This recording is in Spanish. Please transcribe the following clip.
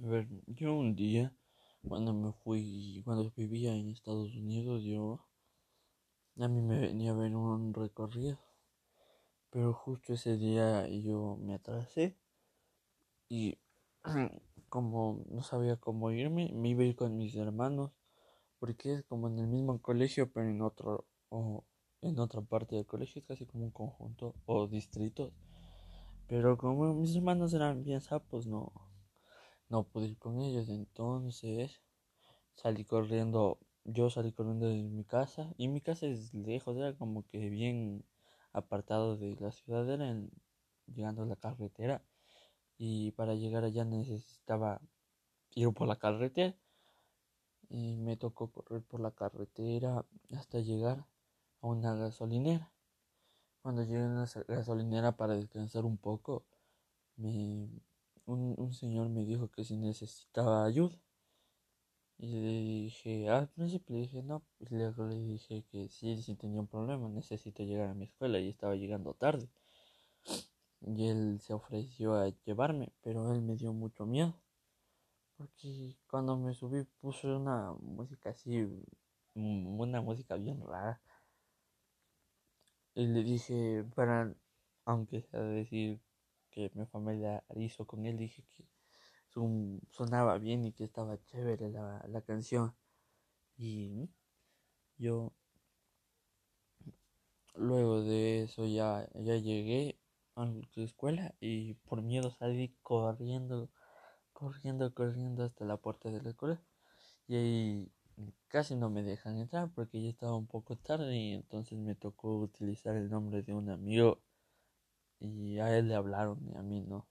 A ver, yo un día, cuando me fui, cuando vivía en Estados Unidos, yo, a mí me venía a ver un recorrido, pero justo ese día yo me atrasé y como no sabía cómo irme, me iba a ir con mis hermanos, porque es como en el mismo colegio, pero en otro, o en otra parte del colegio, es casi como un conjunto o distritos. Pero como mis hermanos eran bien sapos, no, no pude ir con ellos. Entonces salí corriendo, yo salí corriendo de mi casa y mi casa es lejos, era como que bien apartado de la ciudad, era llegando a la carretera y para llegar allá necesitaba ir por la carretera y me tocó correr por la carretera hasta llegar a una gasolinera. Cuando llegué a la gasolinera para descansar un poco, me, un, señor me dijo que si necesitaba ayuda. Y le dije, al principio le dije no, y luego le dije que sí, sí tenía un problema, necesito llegar a mi escuela y estaba llegando tarde. Y él se ofreció a llevarme, pero él me dio mucho miedo. Porque cuando me subí puso una música así, una música bien rara. Y le dije, para, aunque sea decir que mi familia hizo con él, dije que sonaba bien y que estaba chévere la, la canción. Y yo luego de eso ya, ya llegué a la escuela y por miedo salí corriendo, corriendo, corriendo hasta la puerta de la escuela. Y ahí casi no me dejan entrar porque ya estaba un poco tarde y entonces me tocó utilizar el nombre de un amigo y a él le hablaron y a mí no.